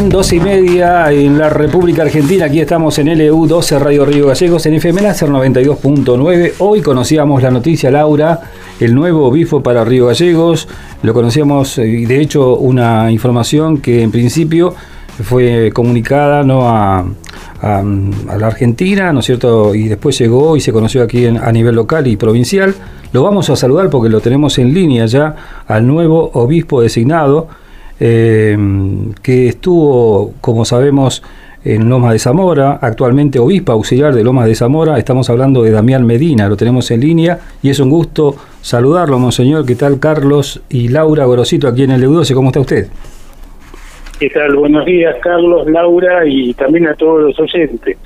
Bien, dos y media en la República Argentina. Aquí estamos en LU12 Radio Río Gallegos, en FM Láser 92.9. Hoy conocíamos la noticia, Laura, el nuevo obispo para Río Gallegos. Lo conocíamos, eh, de hecho, una información que en principio fue comunicada ¿no? a, la Argentina, ¿no es cierto? Y después llegó y se conoció aquí a nivel local y provincial. Lo vamos a saludar porque lo tenemos en línea ya al nuevo obispo designado, eh, que estuvo, como sabemos, en Lomas de Zamora, actualmente obispo auxiliar de Lomas de Zamora. Estamos hablando de Damián Medina, lo tenemos en línea y es un gusto saludarlo, monseñor. ¿Qué tal, Carlos y Laura Gorosito aquí en el EU12? ¿Cómo está usted? ¿Qué tal? Buenos días, Carlos, Laura y también a todos los oyentes.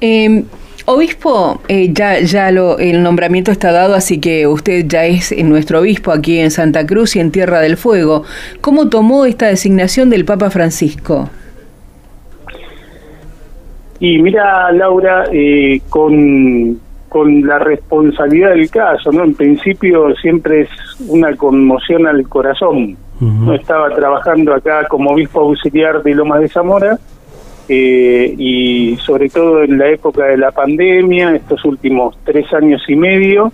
Eh, obispo, eh, ya, ya lo, el nombramiento está dado, así que usted ya es eh, nuestro obispo aquí en Santa Cruz y en Tierra del Fuego. ¿Cómo tomó esta designación del Papa Francisco? Y mira, Laura, eh, con, con la responsabilidad del caso, ¿no? En principio siempre es una conmoción al corazón. No estaba trabajando acá como obispo auxiliar de Lomas de Zamora eh, y sobre todo en la época de la pandemia, estos últimos tres años y medio.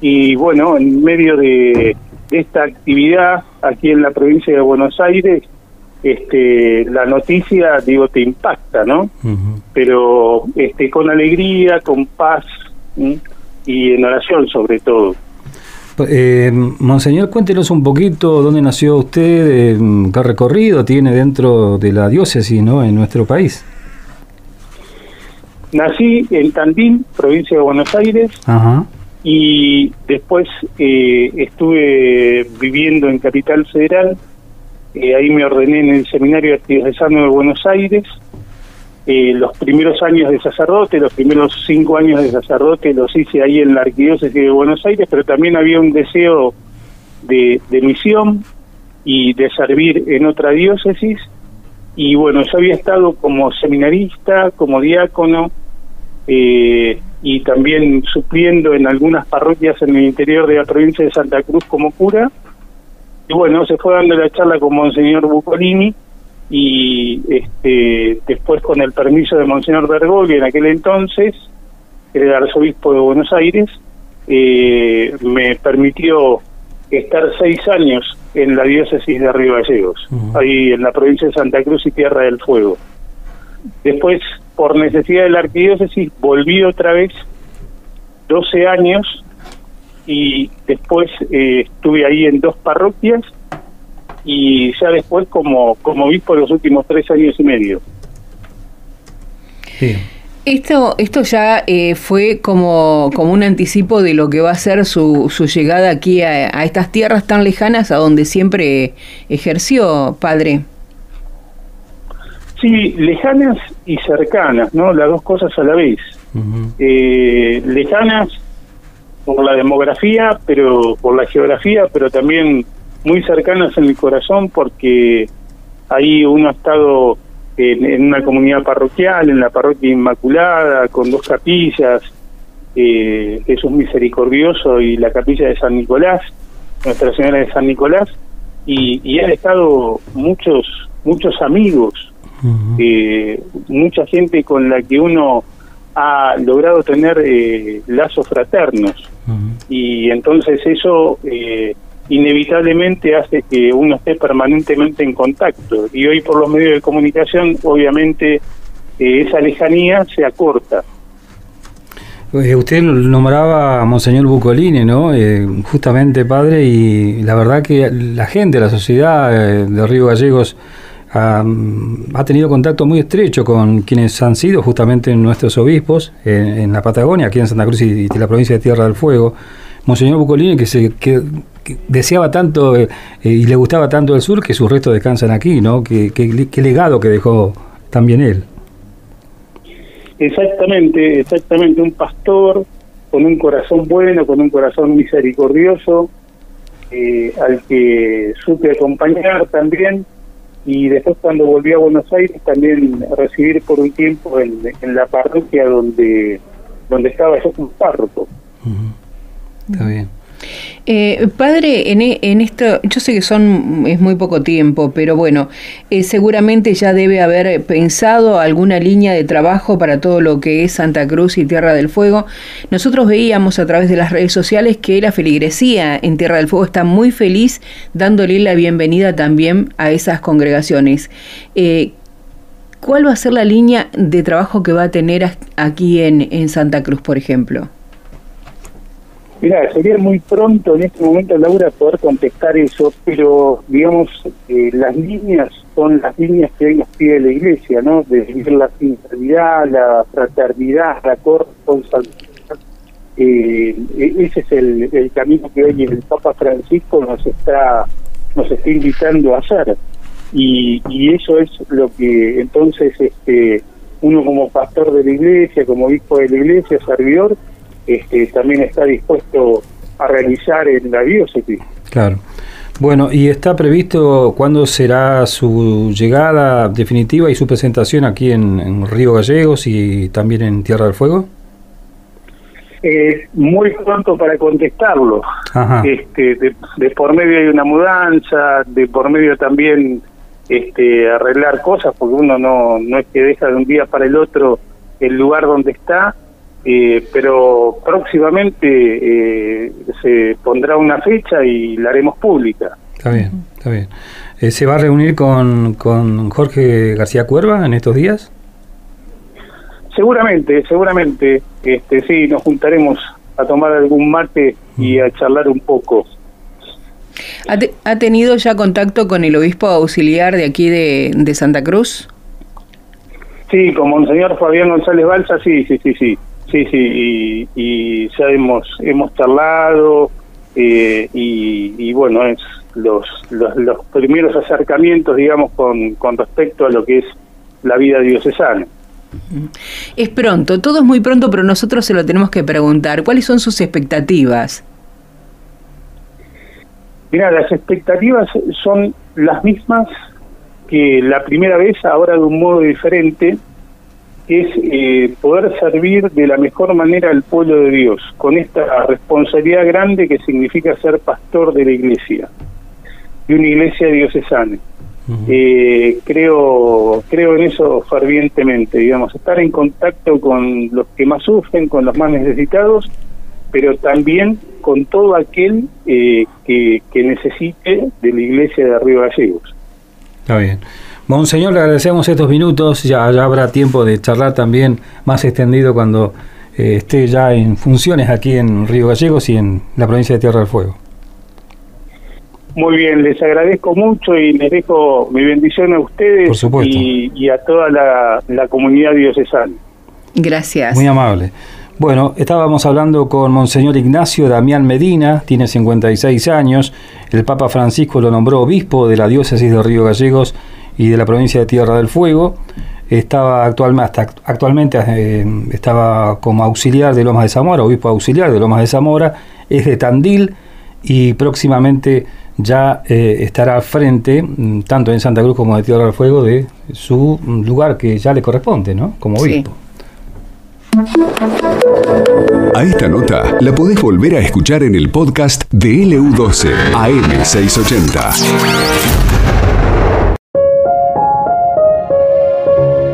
Y bueno, en medio de, de esta actividad aquí en la provincia de Buenos Aires, este, la noticia, digo, te impacta, ¿no? Pero este, con alegría, con paz y en oración sobre todo. Eh, Monseñor, cuéntenos un poquito dónde nació usted, eh, qué recorrido tiene dentro de la diócesis ¿no? en nuestro país. Nací en Tandil, provincia de Buenos Aires, Ajá. y después eh, estuve viviendo en Capital Federal. Eh, ahí me ordené en el Seminario Arquidiocesano de Buenos Aires. Eh, los primeros años de sacerdote, los primeros cinco años de sacerdote los hice ahí en la Arquidiócesis de Buenos Aires, pero también había un deseo de, de misión y de servir en otra diócesis. Y bueno, yo había estado como seminarista, como diácono, eh, y también supliendo en algunas parroquias en el interior de la provincia de Santa Cruz como cura. Y bueno, se fue dando la charla con Monseñor Bucolini y este, después con el permiso de Monseñor Bergoglio en aquel entonces, el arzobispo de Buenos Aires, eh, me permitió estar seis años en la diócesis de Río Gallegos, ahí en la provincia de Santa Cruz y Tierra del Fuego. Después, por necesidad de la arquidiócesis, volví otra vez 12 años y después eh, estuve ahí en dos parroquias y ya después como, como obispo los últimos tres años y medio. Esto, esto ya eh, fue como, como un anticipo de lo que va a ser su, su llegada aquí a, a estas tierras tan lejanas a donde siempre ejerció, padre. Sí, lejanas y cercanas, ¿no? Las dos cosas a la vez. Eh, lejanas por la demografía, pero por la geografía, pero también muy cercanas en el corazón porque ahí uno ha estado en, en una comunidad parroquial, en la parroquia Inmaculada, con dos capillas, eh, Jesús Misericordioso y la capilla de San Nicolás, Nuestra Señora de San Nicolás, y, y han estado muchos muchos amigos, eh, mucha gente con la que uno ha logrado tener eh, lazos fraternos. Y entonces eso eh, inevitablemente hace que uno esté permanentemente en contacto y hoy por los medios de comunicación obviamente eh, esa lejanía se acorta. Eh, usted nombraba a Monseñor Bucolini, ¿no? Eh, justamente padre, y la verdad que la gente, la sociedad de Río Gallegos ha, tenido contacto muy estrecho con quienes han sido justamente nuestros obispos en, en la Patagonia, aquí en Santa Cruz y, y la provincia de Tierra del Fuego. Monseñor Bucolini que, se, que, deseaba tanto eh, y le gustaba tanto el sur que sus restos descansan aquí, ¿no? Qué que, legado que dejó también él. Exactamente, exactamente, un pastor con un corazón bueno, con un corazón misericordioso, eh, al que supe acompañar también y después cuando volví a Buenos Aires también recibir por un tiempo en, la parroquia donde donde estaba yo como párroco. Está bien. Eh, padre, en, e, en, esto, yo sé que son es muy poco tiempo, pero bueno, eh, seguramente ya debe haber pensado alguna línea de trabajo para todo lo que es Santa Cruz y Tierra del Fuego. Nosotros veíamos a través de las redes sociales que la feligresía en Tierra del Fuego está muy feliz dándole la bienvenida también a esas congregaciones. Eh, ¿Cuál va a ser la línea de trabajo que va a tener aquí en, en Santa Cruz, por ejemplo? Mira, sería muy pronto en este momento, Laura, poder contestar eso, pero digamos, eh, las líneas son las líneas que hoy nos pide la Iglesia, ¿no? De vivir la sinceridad, la fraternidad, la corresponsabilidad. Eh, e-, ese es el, camino que hoy el Papa Francisco nos está nos está invitando a hacer y, y eso es lo que entonces este uno como pastor de la iglesia como hijo de la iglesia servidor este, también está dispuesto a realizar en la diócesis. Claro. Bueno, ¿y está previsto cuándo será su llegada definitiva y su presentación aquí en, Río Gallegos y también en Tierra del Fuego? Eh, muy pronto para contestarlo. Este, de, por medio hay una mudanza, de por medio también este, arreglar cosas, porque uno no, no es que deja de un día para el otro el lugar donde está, eh, pero próximamente eh, se pondrá una fecha y la haremos pública. Está bien, está bien. Eh, ¿Se va a reunir con, con Jorge García Cuerva en estos días? Seguramente, seguramente. Este, sí, nos juntaremos a tomar algún mate y a charlar un poco. ¿Ha, ¿Ha, tenido ya contacto con el obispo auxiliar de aquí de, de Santa Cruz? Sí, con Monseñor Fabián González Balsa, sí, sí, sí, sí. Sí, sí, y, ya hemos, hemos charlado eh, y, bueno, es los, los, primeros acercamientos, digamos, con, con respecto a lo que es la vida diocesana. Es pronto, todo es muy pronto, pero nosotros se lo tenemos que preguntar. ¿Cuáles son sus expectativas? Mira, las expectativas son las mismas que la primera vez, ahora de un modo diferente, es eh, poder servir de la mejor manera al pueblo de Dios, con esta responsabilidad grande que significa ser pastor de la iglesia, de una iglesia diocesana. eh, creo, creo en eso fervientemente, digamos, estar en contacto con los que más sufren, con los más necesitados, pero también con todo aquel eh, que, que necesite de la iglesia de Río Gallegos. Está bien. Monseñor, le agradecemos estos minutos, ya, habrá tiempo de charlar también más extendido cuando eh, esté ya en funciones aquí en Río Gallegos y en la provincia de Tierra del Fuego. Muy bien, les agradezco mucho y les dejo mi bendición a ustedes y, a toda la, la comunidad diocesana. Gracias. Muy amable. Bueno, estábamos hablando con Monseñor Ignacio Damián Medina, tiene 56 años, el Papa Francisco lo nombró obispo de la diócesis de Río Gallegos y de la provincia de Tierra del Fuego. Estaba actualmente, actualmente eh, estaba como auxiliar de Lomas de Zamora, obispo auxiliar de Lomas de Zamora, es de Tandil y próximamente ya eh, estará al frente, mm, tanto en Santa Cruz como de Tierra del Fuego, de su lugar que ya le corresponde, ¿no? Como obispo. A esta nota la podés volver a escuchar en el podcast de LU12 AM680.